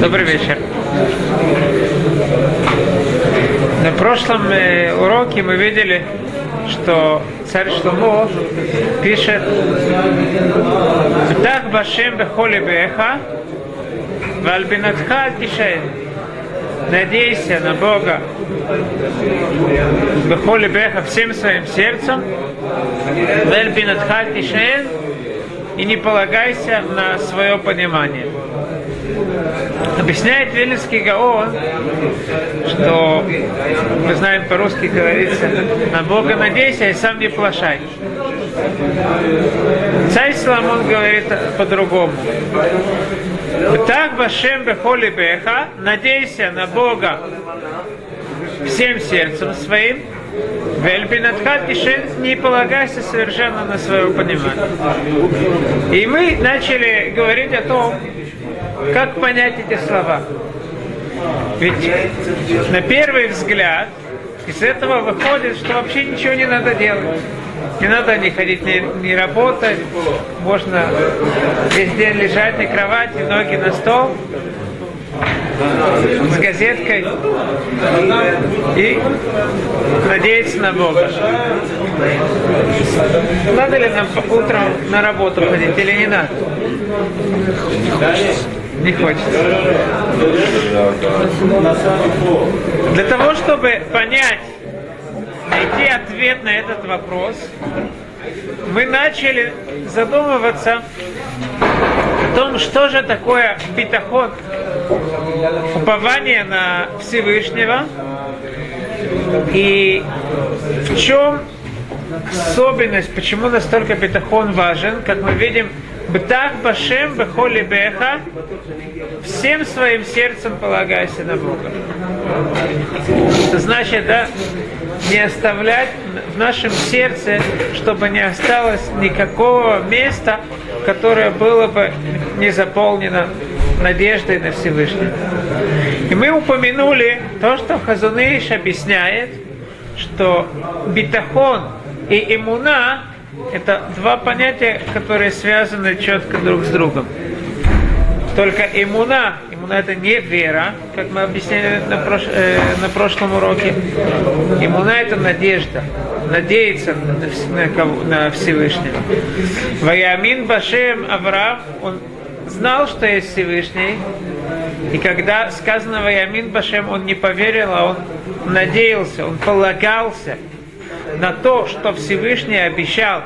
Добрый вечер. На прошлом э, уроке мы видели, что царь Шломо пишет «Так башем бехоли беха, вальбинатха тишаен». Надейся на Бога бехоли беха всем своим сердцем, вальбинатха тишаен, и не полагайся на свое понимание. Объясняет Вильнинский Гаон, что мы знаем по-русски говорится, на Бога надейся и сам не плашай. Царь Соломон говорит по-другому. Так Башем Бехоли Беха, надейся на Бога всем сердцем своим, Вельбинатхат не полагайся совершенно на свое понимание. И мы начали говорить о том, как понять эти слова. Ведь на первый взгляд из этого выходит, что вообще ничего не надо делать. Не надо не ходить, не, не работать. Можно весь день лежать на кровати, ноги на стол с газеткой и надеяться на Бога. Надо ли нам утром на работу ходить или не надо? Не хочется. Для того, чтобы понять, найти ответ на этот вопрос, мы начали задумываться о том, что же такое битахот, упование на Всевышнего, и в чем особенность, почему настолько битахон важен, как мы видим, Бтах Башем Бехоли Беха, всем своим сердцем полагайся на Бога. Это значит, да, не оставлять в нашем сердце, чтобы не осталось никакого места, которое было бы не заполнено надеждой на Всевышнего. И мы упомянули то, что Хазуныш объясняет, что битахон и имуна – это два понятия, которые связаны четко друг с другом. Только имуна, имуна это не вера, как мы объясняли на, прош, э, на прошлом уроке. Имуна это надежда, надеяться на, на, кого, на Всевышнего. Ваямин Башем Авраам, он знал, что есть Всевышний, и когда сказано Ваямин Башем, он не поверил, а он надеялся, он полагался на то, что Всевышний обещал,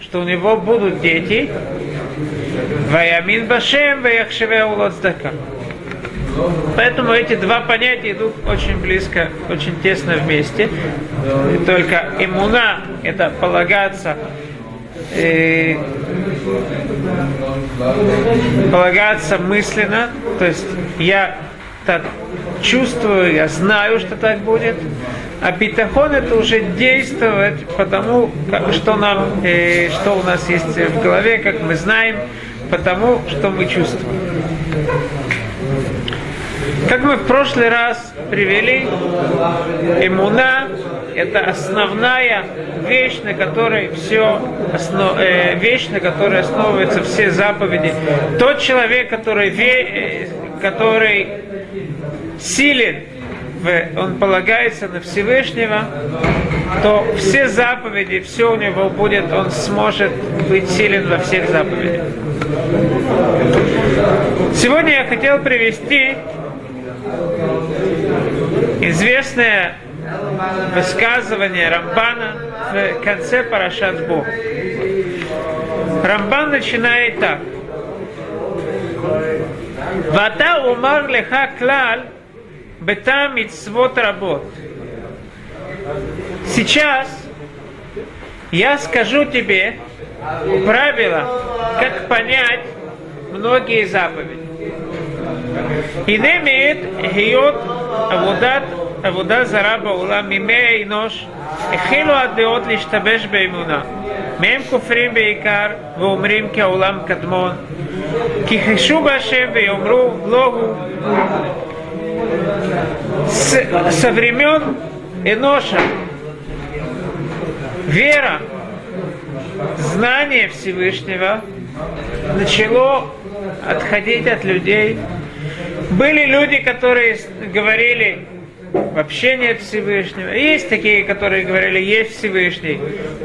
что у него будут дети, Ваямин Башем, Ваяхшеве Улоцдака. Поэтому эти два понятия идут очень близко, очень тесно вместе. И только иммуна – это полагаться э, полагаться мысленно, то есть я так чувствую, я знаю, что так будет, а битахон это уже действовать потому, что нам, э, что у нас есть в голове, как мы знаем, потому что мы чувствуем. Как мы в прошлый раз привели, иммуна – это основная вещь, на которой все основ, э, вещь, на которой основываются все заповеди. Тот человек, который, ве, э, который силен, он полагается на Всевышнего, то все заповеди, все у него будет, он сможет быть силен во всех заповедях. Сегодня я хотел привести известное высказывание Рамбана в конце Парашат Бог. Рамбан начинает так. Вата умар леха клаль бета мицвот работ. Сейчас я скажу тебе правила, как понять многие заповеди. הנה מעט היות עבודת עבודה זרה בעולם מימי האנוש החלו הדעות להשתבש באמונה. מהם כופרים בעיקר ואומרים כי העולם קדמון. כי חישו בהשם ויאמרו לא הוא. Со времен Эноша вера, знание Всевышнего начало отходить от людей. Были люди, которые говорили, вообще нет Всевышнего. Есть такие, которые говорили, есть Всевышний,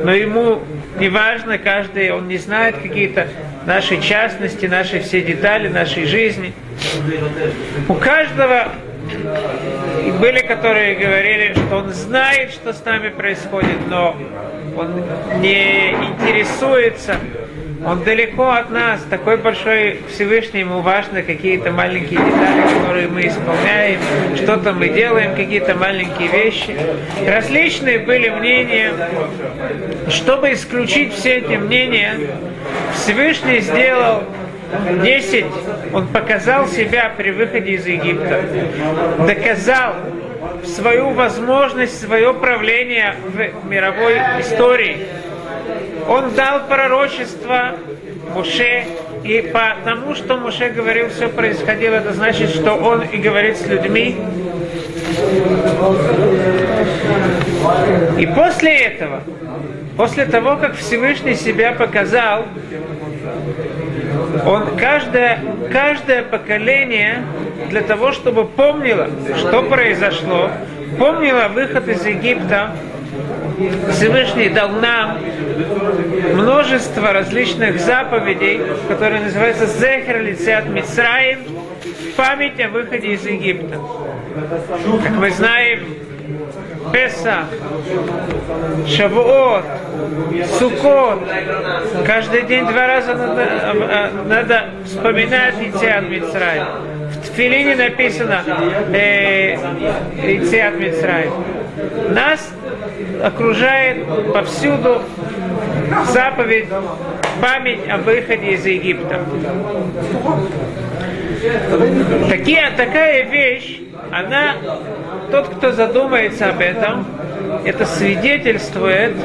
но ему не важно, каждый, он не знает какие-то наши частности, наши все детали нашей жизни. У каждого были, которые говорили, что он знает, что с нами происходит, но он не интересуется, он далеко от нас, такой большой Всевышний, ему важно какие-то маленькие детали, которые мы исполняем, что-то мы делаем, какие-то маленькие вещи. Различные были мнения. Чтобы исключить все эти мнения, Всевышний сделал 10 он показал себя при выходе из Египта, доказал свою возможность, свое правление в мировой истории. Он дал пророчество Муше, и потому что Муше говорил, все происходило, это значит, что он и говорит с людьми. И после этого, после того, как Всевышний себя показал, он каждое, каждое поколение для того, чтобы помнило, что произошло, помнило выход из Египта, Всевышний дал нам множество различных заповедей, которые называются Зехер Лицеат Мицраим, память о выходе из Египта. Как мы знаем, Песа, Шавуот, Сукот. Каждый день два раза надо, надо вспоминать Ицеат Мицрай. В Тфилине написано э, Ицеат Мицрай. Нас окружает повсюду заповедь, память о выходе из Египта. Такие, такая вещь, она, тот, кто задумается об этом, это свидетельствует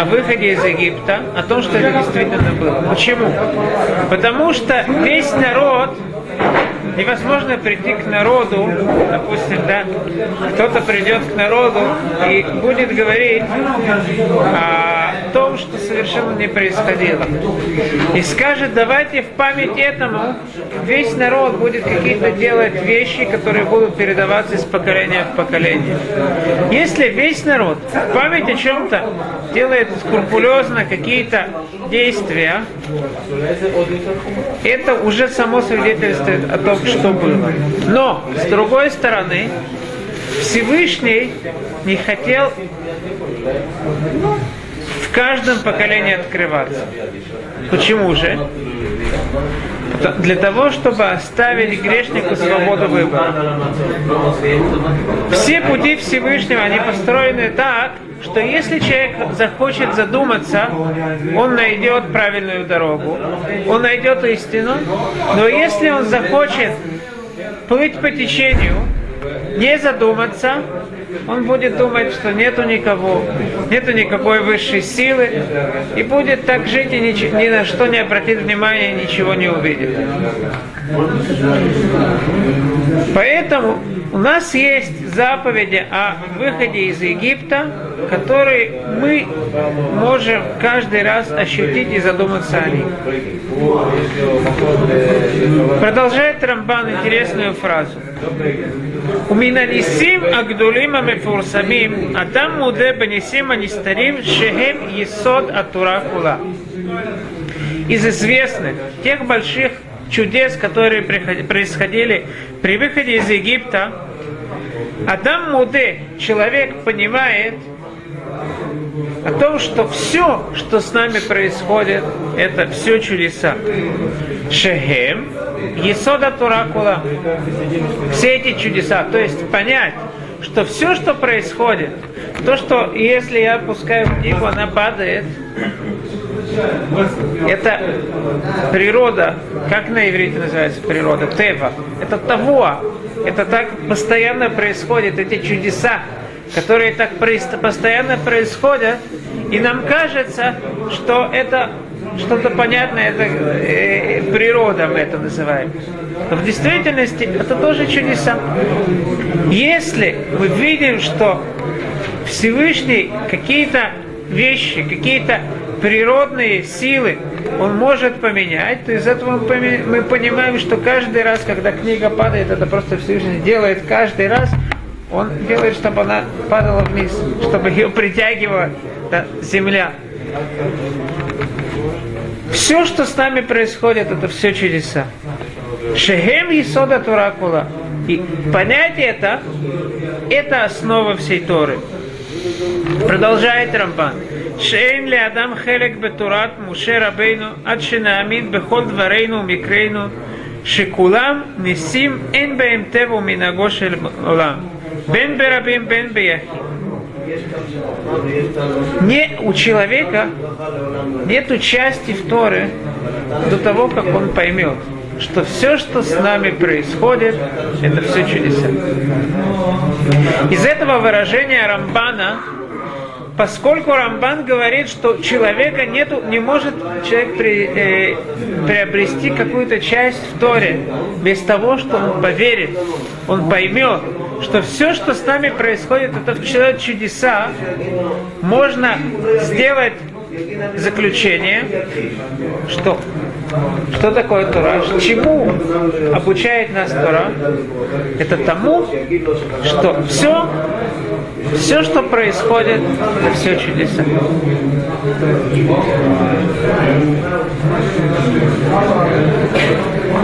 о выходе из Египта, о том, что это действительно было. Почему? Потому что весь народ невозможно прийти к народу, допустим, да, кто-то придет к народу и будет говорить о том, что совершенно не происходило. И скажет, давайте в память этому весь народ будет какие-то делать вещи, которые будут передаваться из поколения в поколение. Если весь народ в память о чем-то делает скрупулезно какие-то действия, это уже само свидетельствует о том, что было. Но, с другой стороны, Всевышний не хотел каждом поколении открываться. Почему же? Для того, чтобы оставить грешнику свободу выбора. Все пути Всевышнего, они построены так, что если человек захочет задуматься, он найдет правильную дорогу, он найдет истину, но если он захочет плыть по течению, не задуматься, он будет думать, что нету никого, нету никакой высшей силы, и будет так жить и ни, ни на что не обратит внимания, ничего не увидит. Поэтому у нас есть заповеди о выходе из Египта, которые мы можем каждый раз ощутить и задуматься о них. Продолжает Рамбан интересную фразу. У Минанисим Агдулима Мефурсамим Адам Муде Банисим Анистарим Шехем Есод Атура Кула. Из известных, тех больших чудес, которые происходили при выходе из Египта, Адам Муде, человек понимает о том, что все, что с нами происходит, это все чудеса. Шехем, Есода Туракула, все эти чудеса, то есть понять, что все, что происходит, то, что если я опускаю книгу, она падает, это природа, как на иврите называется природа, тева. Это того. Это так постоянно происходит, эти чудеса, которые так постоянно происходят, и нам кажется, что это что-то понятное, это э, природа мы это называем. Но в действительности это тоже чудеса. Если мы видим, что Всевышний какие-то вещи, какие-то природные силы он может поменять, то из этого мы понимаем, что каждый раз, когда книга падает, это просто Всевышний делает каждый раз, он делает, чтобы она падала вниз, чтобы ее притягивала да, земля. Все, что с нами происходит, это все чудеса. Шехем Исода Туракула. И понять это, это основа всей Торы. Продолжает Рамбан. שאין לאדם חלק בתורת משה רבינו עד שנאמין בכל דברינו ומקרינו שכולם ניסים אין בהם טבע ומנהגו של עולם בין ברבים בין ביחיד не у человека нет части в Торе до того, как он поймет, что все, что с нами происходит, это все чудеса. Из этого выражения Рамбана поскольку Рамбан говорит, что человека нету, не может человек при, э, приобрести какую-то часть в Торе без того, что он поверит, он поймет, что все, что с нами происходит, это в человек чудеса, можно сделать заключение, что что такое Тора? Чему обучает нас Тора? Это тому, что все, все, что происходит, это все чудеса.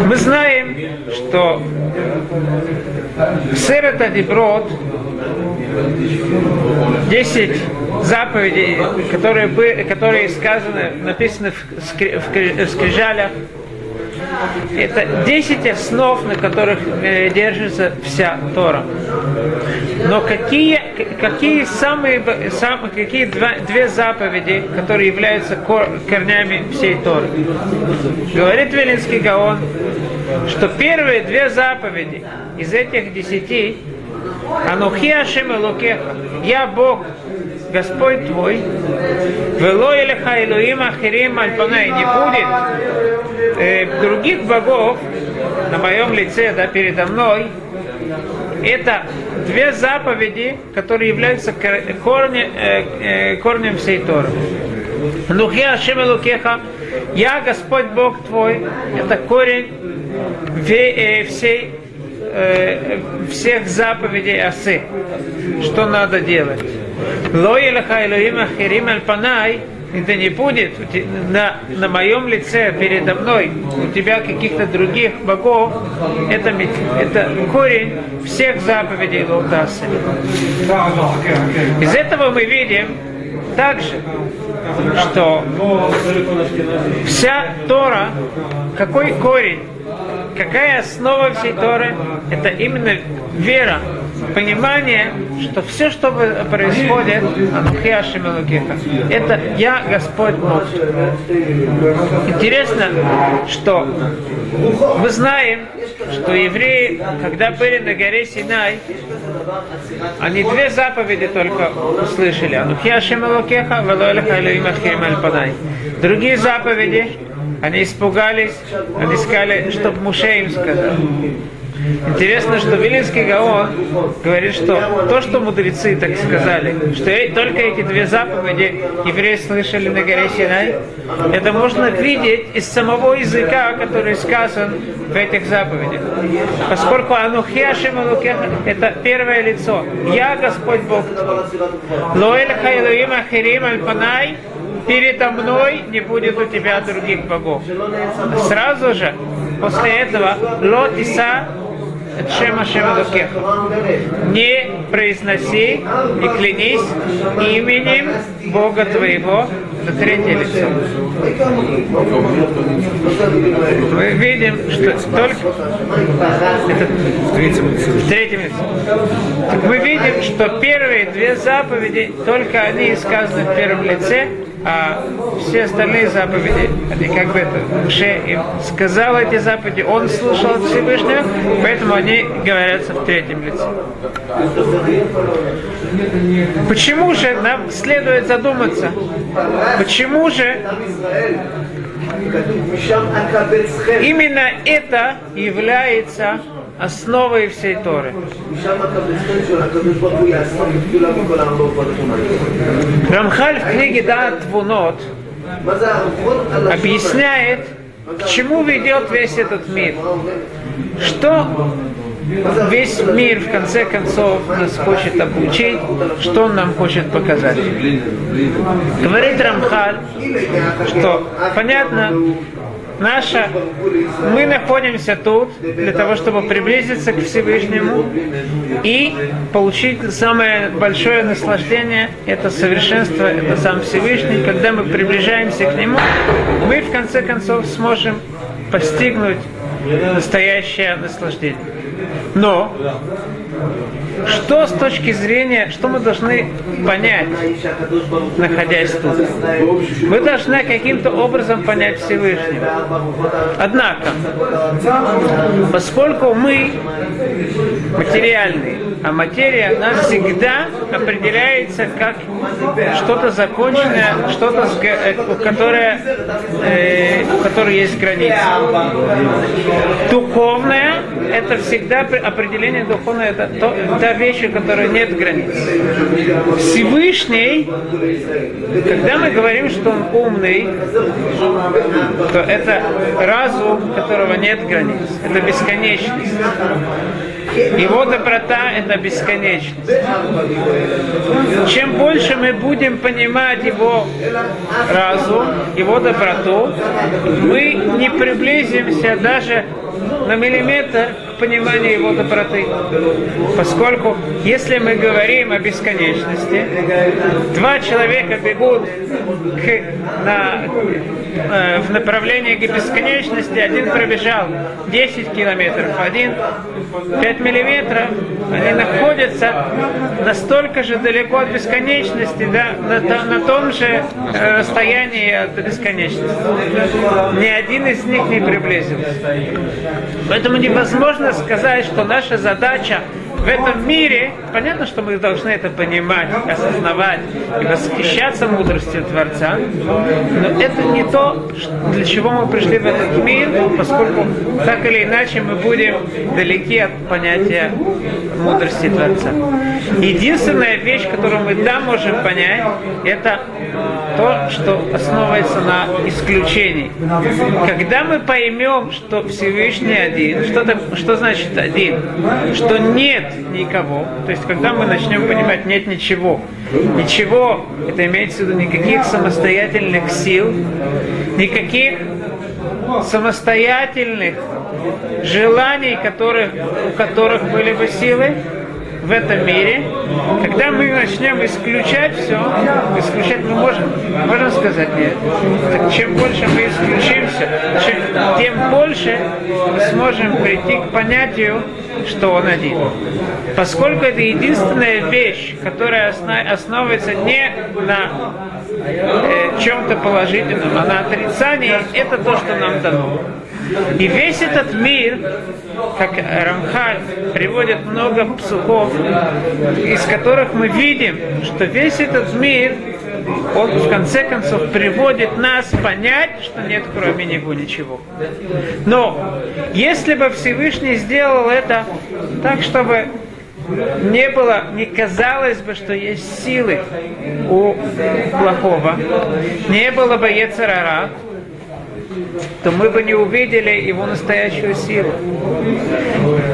Мы знаем, что Сер Диброд 10 заповедей, которые, бы, которые сказаны, написаны в, скри, в скрижалях, это 10 основ, на которых э, держится вся Тора. Но какие, какие самые, самые какие два, две заповеди, которые являются кор, корнями всей Торы? Говорит Велинский Гаон, что первые две заповеди из этих десяти Анухи Ашем. Я Бог, Господь твой. Вело Элеха Элоим Ахирим Альпанай. Не будет э, других богов на моем лице, да, передо мной. Это две заповеди, которые являются корнем, э, э, корнем всей Торы. Нухи Ашем Элокеха. Я Господь Бог твой. Это корень э, всей э, всех заповедей осы. Что надо делать? Лоилаха Илоим Ахирим Альпанай, это не будет на, на моем лице передо мной у тебя каких-то других богов, это, это корень всех заповедей Лотасы. Из этого мы видим также, что вся Тора, какой корень какая основа всей Торы? Это именно вера, понимание, что все, что происходит, это я Господь Бог. Интересно, что мы знаем, что евреи, когда были на горе Синай, они две заповеди только услышали. Другие заповеди они испугались, они сказали, чтобы Муше им сказал. Интересно, что Вилинский Гаон говорит, что то, что мудрецы так сказали, что только эти две заповеди евреи слышали на горе Синай, это можно видеть из самого языка, который сказан в этих заповедях. Поскольку Анухиашем это первое лицо. Я Господь Бог. Лоэль Хайлуим Ахирим Альпанай передо мной не будет у тебя других богов. Сразу же после этого Лотиса Шема Шема Не произноси и клянись именем Бога твоего на третье лицо. Мы видим, что только это в третьем лице. В третьем лице. Так мы видим, что первые две заповеди, только они сказаны в первом лице, а все остальные заповеди, они как бы это, Муше им сказал эти заповеди, он слушал от Всевышнего, поэтому они говорятся в третьем лице. Почему же нам следует задуматься, почему же именно это является основой всей Торы. Рамхаль в книге Дат Твунот объясняет, к чему ведет весь этот мир. Что весь мир в конце концов нас хочет обучить, что он нам хочет показать. Говорит Рамхаль, что понятно, наша, мы находимся тут для того, чтобы приблизиться к Всевышнему и получить самое большое наслаждение, это совершенство, это сам Всевышний. Когда мы приближаемся к Нему, мы в конце концов сможем постигнуть настоящее наслаждение. Но что с точки зрения, что мы должны понять, находясь тут? Мы должны каким-то образом понять Всевышнего. Однако, поскольку мы материальные, а материя у нас всегда определяется как что-то законченное, что-то, э, которое, э, у которой есть границы. Духовное – это всегда определение духовное, это то, та вещь, у которой нет границ. Всевышний, когда мы говорим, что он умный, то это разум, которого нет границ. Это бесконечность. Его доброта – это бесконечность. Чем больше мы будем понимать его разум, его доброту, мы не приблизимся даже на миллиметр к пониманию его доброты. Поскольку, если мы говорим о бесконечности, два человека бегут к, на, э, в направлении к бесконечности, один пробежал 10 километров, один 5 миллиметров, они находятся настолько же далеко от бесконечности, да, на, на том же э, расстоянии от бесконечности. Ни один из них не приблизился. Поэтому невозможно сказать, что наша задача в этом мире, понятно, что мы должны это понимать, осознавать и восхищаться мудростью Творца, но это не то, для чего мы пришли в этот мир, поскольку так или иначе мы будем далеки от понятия мудрости Творца. Единственная вещь, которую мы да можем понять, это то, что основывается на исключении. Когда мы поймем, что Всевышний один, что, -то, что значит один? Что нет никого. То есть, когда мы начнем понимать, нет ничего. Ничего, это имеется в виду никаких самостоятельных сил, никаких самостоятельных желаний, которых, у которых были бы силы, в этом мире, когда мы начнем исключать все, исключать мы можем, можем сказать нет. Так чем больше мы исключимся, тем больше мы сможем прийти к понятию, что он один. Поскольку это единственная вещь, которая основывается не на э, чем-то положительном, а на отрицании, это то, что нам дано. И весь этот мир, как Рамхаль приводит много псухов, из которых мы видим, что весь этот мир, он в конце концов приводит нас понять, что нет кроме него ничего. Но если бы Всевышний сделал это так, чтобы не было, не казалось бы, что есть силы у плохого, не было бы Ецарара, то мы бы не увидели его настоящую силу.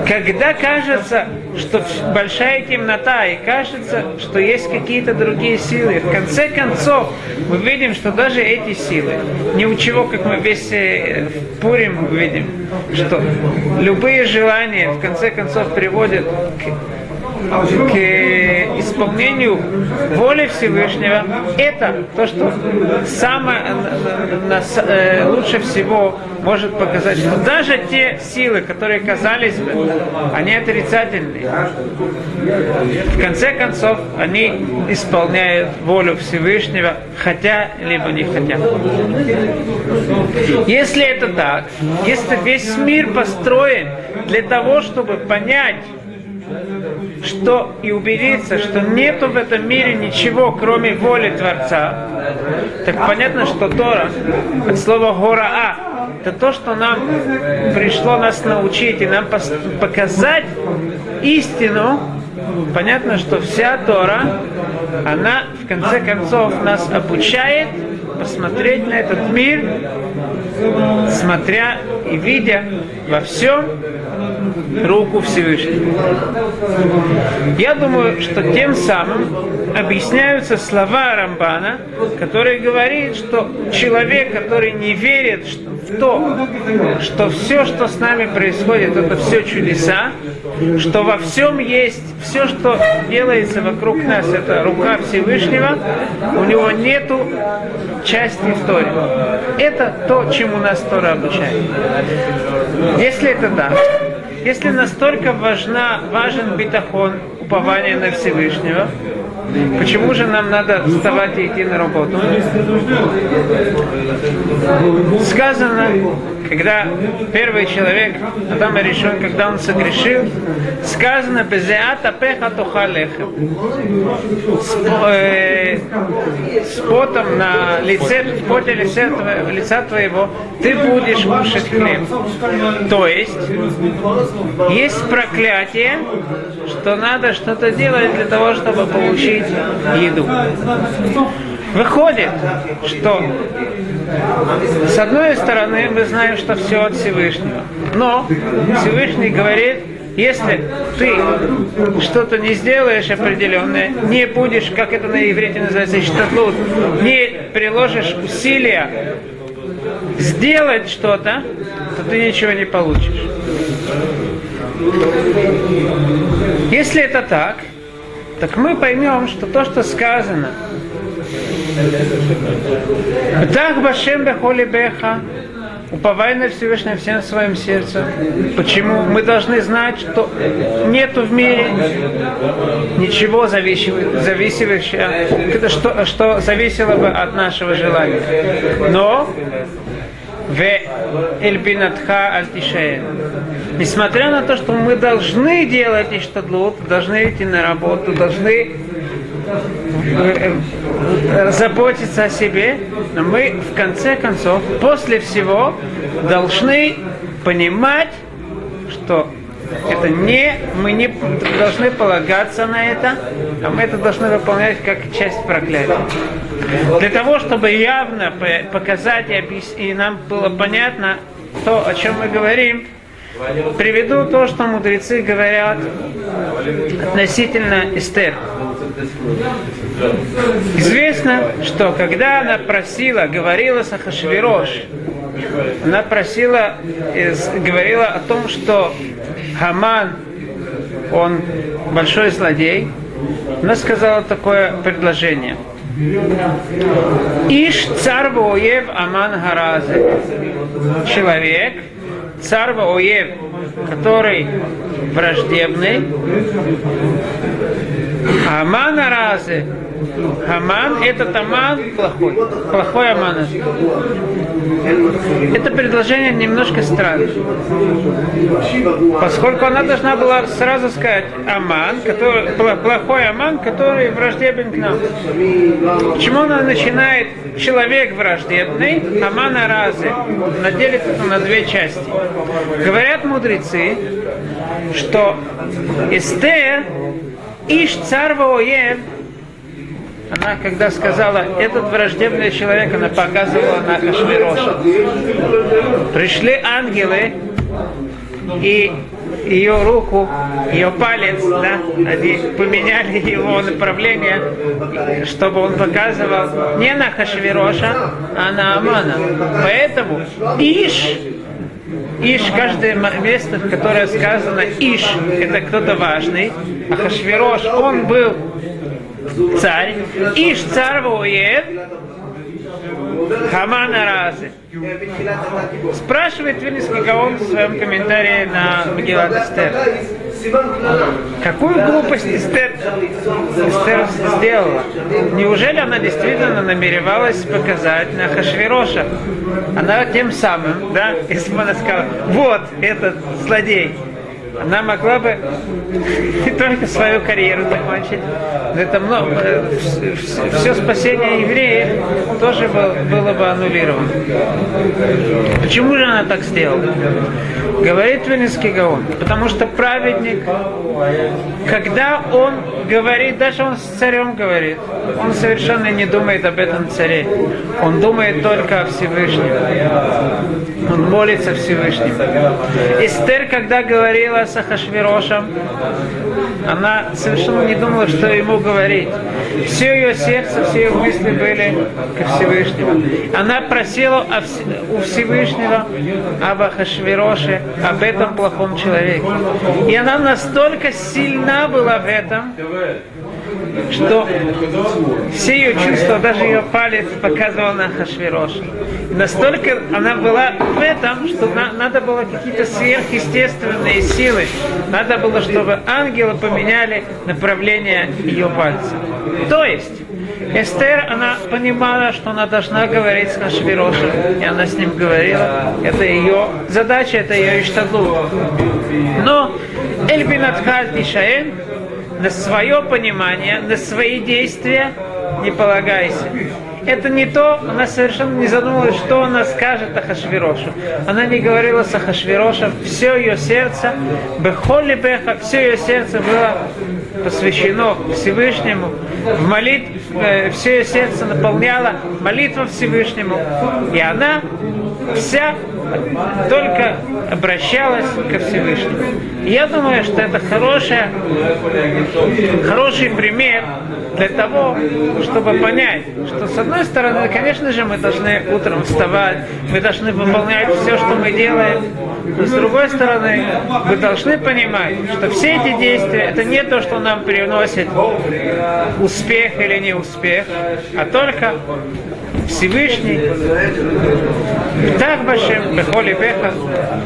Когда кажется, что большая темнота, и кажется, что есть какие-то другие силы, в конце концов мы видим, что даже эти силы, ни у чего, как мы весь э, в Пурим видим, что любые желания в конце концов приводят к к исполнению воли Всевышнего, это то, что самое э, лучше всего может показать, что даже те силы, которые казались бы, они отрицательные. В конце концов, они исполняют волю Всевышнего, хотя либо не хотя. Если это так, если весь мир построен для того, чтобы понять, что и убедиться, что нету в этом мире ничего, кроме воли Творца, так понятно, что Тора, от слова а, это то, что нам пришло нас научить и нам показать истину, понятно, что вся Тора, она в конце концов нас обучает посмотреть на этот мир, смотря и видя во всем руку Всевышнего. Я думаю, что тем самым объясняются слова Рамбана, который говорит, что человек, который не верит в то, что все, что с нами происходит, это все чудеса, что во всем есть, все, что делается вокруг нас, это рука Всевышнего, у него нету части истории. Это то, чему нас Тора обучает. Если это так, если настолько важна, важен битахон, упование на Всевышнего, почему же нам надо вставать и идти на работу? Сказано, когда первый человек, Адам решен, когда он согрешил, сказано «Безеата пеха тухалеха» с, э, с потом на лице, в поте лице, лица твоего ты будешь кушать хлеб. То есть, есть проклятие, что надо что-то делать для того, чтобы получить еду. Выходит, что с одной стороны мы знаем, что все от Всевышнего. Но Всевышний говорит, если ты что-то не сделаешь определенное, не будешь, как это на иврите называется, штатлут, не приложишь усилия сделать что-то, то ты ничего не получишь. Если это так, так мы поймем, что то, что сказано, так Башем Бехоли Беха, уповай на Всевышнего всем своим сердцем. Почему? Мы должны знать, что нету в мире ничего зависимого что, что зависело бы от нашего желания. Но в Эльбинатха Альтишея. Несмотря на то, что мы должны делать иштадлут, должны идти на работу, должны э, э, заботиться о себе, но мы в конце концов, после всего, должны понимать, что это не, мы не должны полагаться на это, а мы это должны выполнять как часть проклятия. Для того, чтобы явно показать и, и нам было понятно то, о чем мы говорим, приведу то, что мудрецы говорят относительно Эстер. Известно, что когда она просила, говорила с Ахашвирош, она просила, говорила о том, что Хаман, он большой злодей, она сказала такое предложение. Иш царь воев Аман Харазе. Человек, царь воев, который враждебный, Аман Харазе Этот Аман плохой. Плохой Аман. Это предложение немножко странное. Поскольку она должна была сразу сказать Аман, который, плохой Аман, который враждебен к нам. Почему она начинает человек враждебный, Аман Аразы? Она делит это на две части. Говорят мудрецы, что Эстер Иш царь воев она, когда сказала, этот враждебный человек, она показывала на Хашвироша. Пришли ангелы, и ее руку, ее палец, да, они поменяли его направление, чтобы он показывал не на Хашвироша, а на Амана. Поэтому Иш, Иш, каждое место, в которое сказано Иш, это кто-то важный, а Хашвирош, он был царь, Иш царь воев, Хаман Аразы. Спрашивает Вильнинский Гаон в своем комментарии на Магеллат Эстер. Какую глупость Эстер, Эстер сделала? Неужели она действительно намеревалась показать на Хашвироша? Она тем самым, да, если бы она сказала, вот этот злодей, она могла бы не только свою карьеру закончить, но это много, все спасение евреев тоже было бы аннулировано. Почему же она так сделала? Говорит Венецкий Гаон, потому что праведник, когда он говорит, даже он с царем говорит, он совершенно не думает об этом царе. Он думает только о Всевышнем. Он молится Всевышнему. Эстер, когда говорила с Ахашвирошем, она совершенно не думала, что ему говорить. Все ее сердце, все ее мысли были ко Всевышнему. Она просила у Всевышнего об Ахашвироше, об этом плохом человеке. И она настолько сильна была в этом, что все ее чувства, даже ее палец показывал на Хашвироша. Настолько она была в этом, что на, надо было какие-то сверхъестественные силы. Надо было, чтобы ангелы поменяли направление ее пальца. То есть, Эстер, она понимала, что она должна говорить с Хашвирошем, и она с ним говорила. Это ее задача, это ее иштадлут. Но Эльбинатхаль Тишаэн на свое понимание, на свои действия не полагайся. Это не то, она совершенно не задумывалась, что она скажет Ахашвирошу. Она не говорила с Ахашвирошем, все ее сердце, Бехоли Беха, все ее сердце было посвящено Всевышнему, в молитв, э, все ее сердце наполняло молитва Всевышнему, и она вся только обращалась ко Всевышнему. Я думаю, что это хорошая, хороший пример для того, чтобы понять, что с одной стороны, конечно же, мы должны утром вставать, мы должны выполнять все, что мы делаем, но с другой стороны, вы должны понимать, что все эти действия, это не то, что нам приносит успех или не успех, а только Всевышний. Так Башем, Бехоли Беха,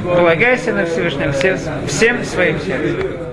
полагайся на Всевышнего всем, всем своим сердцем.